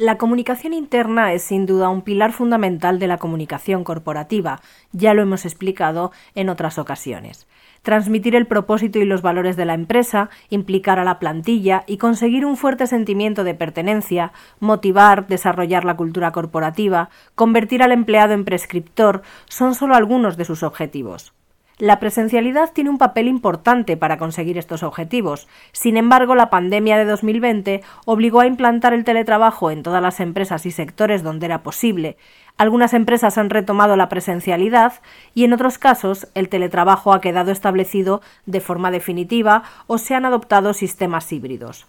La comunicación interna es sin duda un pilar fundamental de la comunicación corporativa, ya lo hemos explicado en otras ocasiones. Transmitir el propósito y los valores de la empresa, implicar a la plantilla y conseguir un fuerte sentimiento de pertenencia, motivar, desarrollar la cultura corporativa, convertir al empleado en prescriptor, son solo algunos de sus objetivos. La presencialidad tiene un papel importante para conseguir estos objetivos. Sin embargo, la pandemia de 2020 obligó a implantar el teletrabajo en todas las empresas y sectores donde era posible. Algunas empresas han retomado la presencialidad y en otros casos el teletrabajo ha quedado establecido de forma definitiva o se han adoptado sistemas híbridos.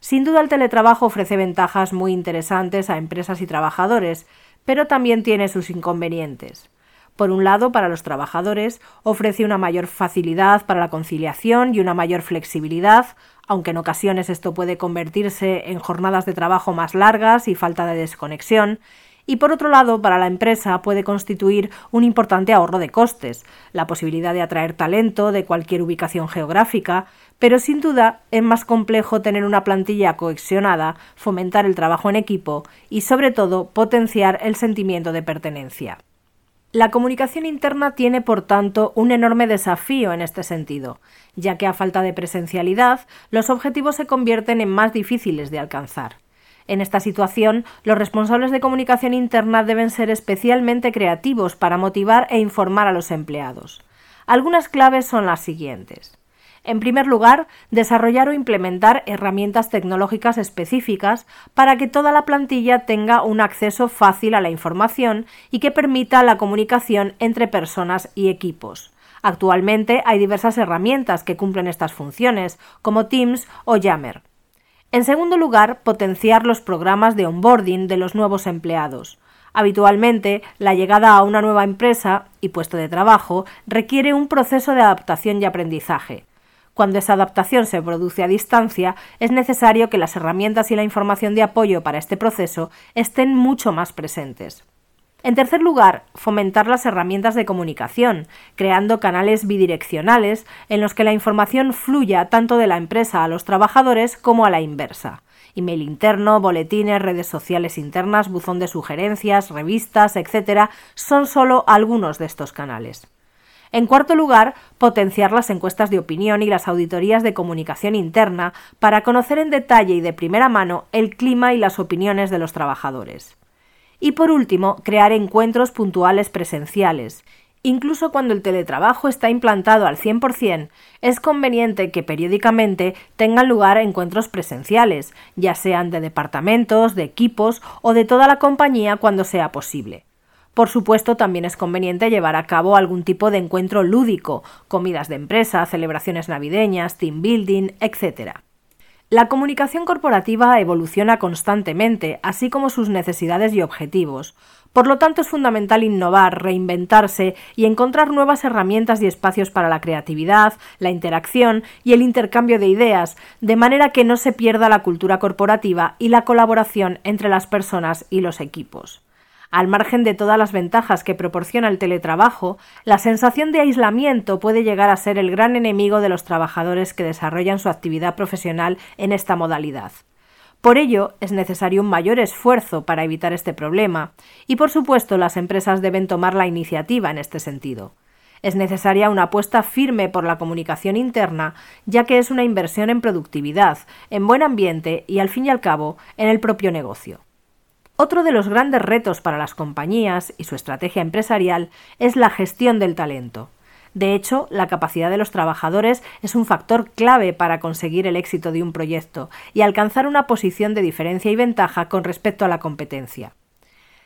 Sin duda el teletrabajo ofrece ventajas muy interesantes a empresas y trabajadores, pero también tiene sus inconvenientes. Por un lado, para los trabajadores, ofrece una mayor facilidad para la conciliación y una mayor flexibilidad, aunque en ocasiones esto puede convertirse en jornadas de trabajo más largas y falta de desconexión, y por otro lado, para la empresa puede constituir un importante ahorro de costes, la posibilidad de atraer talento de cualquier ubicación geográfica, pero sin duda es más complejo tener una plantilla cohesionada, fomentar el trabajo en equipo y sobre todo potenciar el sentimiento de pertenencia. La comunicación interna tiene, por tanto, un enorme desafío en este sentido, ya que a falta de presencialidad, los objetivos se convierten en más difíciles de alcanzar. En esta situación, los responsables de comunicación interna deben ser especialmente creativos para motivar e informar a los empleados. Algunas claves son las siguientes. En primer lugar, desarrollar o implementar herramientas tecnológicas específicas para que toda la plantilla tenga un acceso fácil a la información y que permita la comunicación entre personas y equipos. Actualmente hay diversas herramientas que cumplen estas funciones, como Teams o Yammer. En segundo lugar, potenciar los programas de onboarding de los nuevos empleados. Habitualmente, la llegada a una nueva empresa y puesto de trabajo requiere un proceso de adaptación y aprendizaje. Cuando esa adaptación se produce a distancia, es necesario que las herramientas y la información de apoyo para este proceso estén mucho más presentes. En tercer lugar, fomentar las herramientas de comunicación, creando canales bidireccionales en los que la información fluya tanto de la empresa a los trabajadores como a la inversa. Email interno, boletines, redes sociales internas, buzón de sugerencias, revistas, etc. son solo algunos de estos canales. En cuarto lugar, potenciar las encuestas de opinión y las auditorías de comunicación interna para conocer en detalle y de primera mano el clima y las opiniones de los trabajadores. Y por último, crear encuentros puntuales presenciales. Incluso cuando el teletrabajo está implantado al 100%, es conveniente que periódicamente tengan lugar encuentros presenciales, ya sean de departamentos, de equipos o de toda la compañía cuando sea posible. Por supuesto, también es conveniente llevar a cabo algún tipo de encuentro lúdico, comidas de empresa, celebraciones navideñas, team building, etc. La comunicación corporativa evoluciona constantemente, así como sus necesidades y objetivos. Por lo tanto, es fundamental innovar, reinventarse y encontrar nuevas herramientas y espacios para la creatividad, la interacción y el intercambio de ideas, de manera que no se pierda la cultura corporativa y la colaboración entre las personas y los equipos. Al margen de todas las ventajas que proporciona el teletrabajo, la sensación de aislamiento puede llegar a ser el gran enemigo de los trabajadores que desarrollan su actividad profesional en esta modalidad. Por ello, es necesario un mayor esfuerzo para evitar este problema, y por supuesto las empresas deben tomar la iniciativa en este sentido. Es necesaria una apuesta firme por la comunicación interna, ya que es una inversión en productividad, en buen ambiente y, al fin y al cabo, en el propio negocio. Otro de los grandes retos para las compañías y su estrategia empresarial es la gestión del talento. De hecho, la capacidad de los trabajadores es un factor clave para conseguir el éxito de un proyecto y alcanzar una posición de diferencia y ventaja con respecto a la competencia.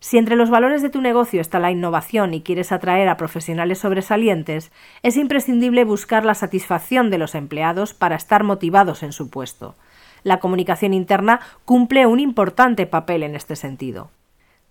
Si entre los valores de tu negocio está la innovación y quieres atraer a profesionales sobresalientes, es imprescindible buscar la satisfacción de los empleados para estar motivados en su puesto la comunicación interna cumple un importante papel en este sentido.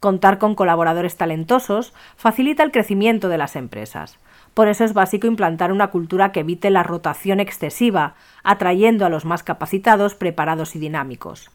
Contar con colaboradores talentosos facilita el crecimiento de las empresas. Por eso es básico implantar una cultura que evite la rotación excesiva, atrayendo a los más capacitados, preparados y dinámicos.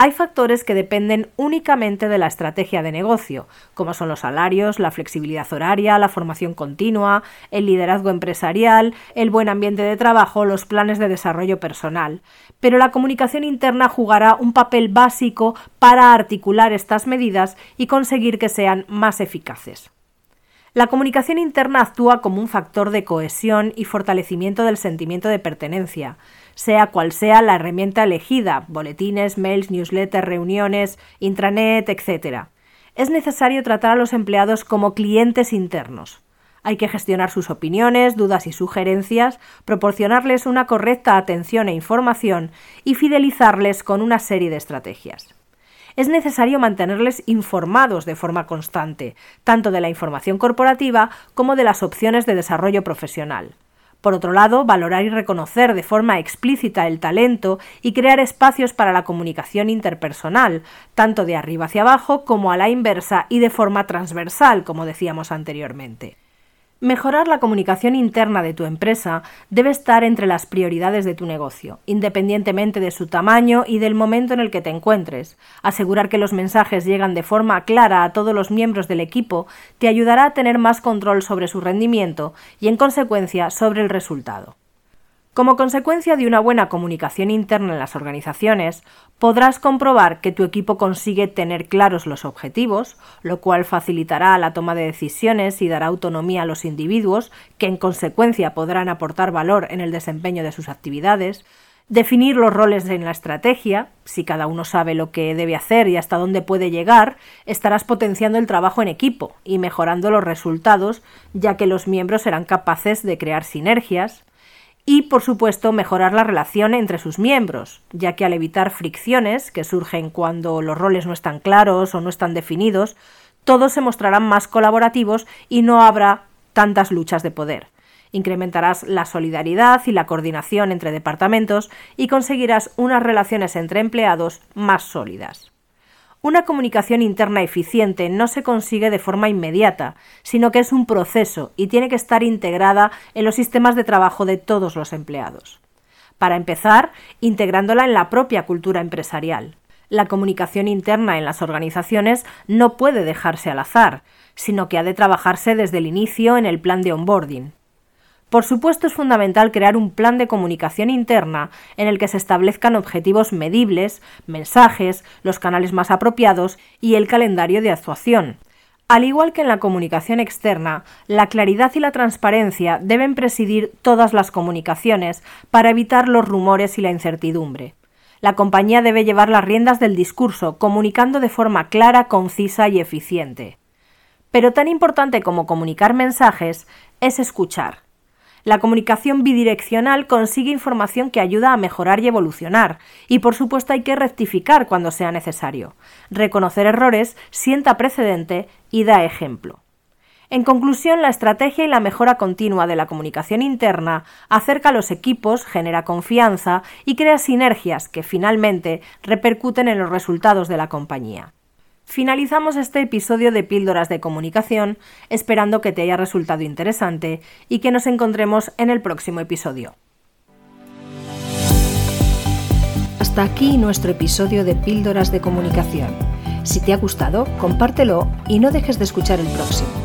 Hay factores que dependen únicamente de la estrategia de negocio, como son los salarios, la flexibilidad horaria, la formación continua, el liderazgo empresarial, el buen ambiente de trabajo, los planes de desarrollo personal. Pero la comunicación interna jugará un papel básico para articular estas medidas y conseguir que sean más eficaces. La comunicación interna actúa como un factor de cohesión y fortalecimiento del sentimiento de pertenencia, sea cual sea la herramienta elegida, boletines, mails, newsletters, reuniones, intranet, etc. Es necesario tratar a los empleados como clientes internos. Hay que gestionar sus opiniones, dudas y sugerencias, proporcionarles una correcta atención e información y fidelizarles con una serie de estrategias es necesario mantenerles informados de forma constante, tanto de la información corporativa como de las opciones de desarrollo profesional. Por otro lado, valorar y reconocer de forma explícita el talento y crear espacios para la comunicación interpersonal, tanto de arriba hacia abajo como a la inversa y de forma transversal, como decíamos anteriormente. Mejorar la comunicación interna de tu empresa debe estar entre las prioridades de tu negocio, independientemente de su tamaño y del momento en el que te encuentres. Asegurar que los mensajes llegan de forma clara a todos los miembros del equipo te ayudará a tener más control sobre su rendimiento y, en consecuencia, sobre el resultado. Como consecuencia de una buena comunicación interna en las organizaciones, podrás comprobar que tu equipo consigue tener claros los objetivos, lo cual facilitará la toma de decisiones y dará autonomía a los individuos, que en consecuencia podrán aportar valor en el desempeño de sus actividades, definir los roles en la estrategia, si cada uno sabe lo que debe hacer y hasta dónde puede llegar, estarás potenciando el trabajo en equipo y mejorando los resultados, ya que los miembros serán capaces de crear sinergias, y, por supuesto, mejorar la relación entre sus miembros, ya que al evitar fricciones que surgen cuando los roles no están claros o no están definidos, todos se mostrarán más colaborativos y no habrá tantas luchas de poder. Incrementarás la solidaridad y la coordinación entre departamentos y conseguirás unas relaciones entre empleados más sólidas. Una comunicación interna eficiente no se consigue de forma inmediata, sino que es un proceso y tiene que estar integrada en los sistemas de trabajo de todos los empleados. Para empezar, integrándola en la propia cultura empresarial. La comunicación interna en las organizaciones no puede dejarse al azar, sino que ha de trabajarse desde el inicio en el plan de onboarding. Por supuesto, es fundamental crear un plan de comunicación interna en el que se establezcan objetivos medibles, mensajes, los canales más apropiados y el calendario de actuación. Al igual que en la comunicación externa, la claridad y la transparencia deben presidir todas las comunicaciones para evitar los rumores y la incertidumbre. La compañía debe llevar las riendas del discurso, comunicando de forma clara, concisa y eficiente. Pero tan importante como comunicar mensajes es escuchar la comunicación bidireccional consigue información que ayuda a mejorar y evolucionar, y por supuesto hay que rectificar cuando sea necesario. Reconocer errores sienta precedente y da ejemplo. En conclusión, la estrategia y la mejora continua de la comunicación interna acerca a los equipos, genera confianza y crea sinergias que finalmente repercuten en los resultados de la compañía. Finalizamos este episodio de Píldoras de Comunicación esperando que te haya resultado interesante y que nos encontremos en el próximo episodio. Hasta aquí nuestro episodio de Píldoras de Comunicación. Si te ha gustado, compártelo y no dejes de escuchar el próximo.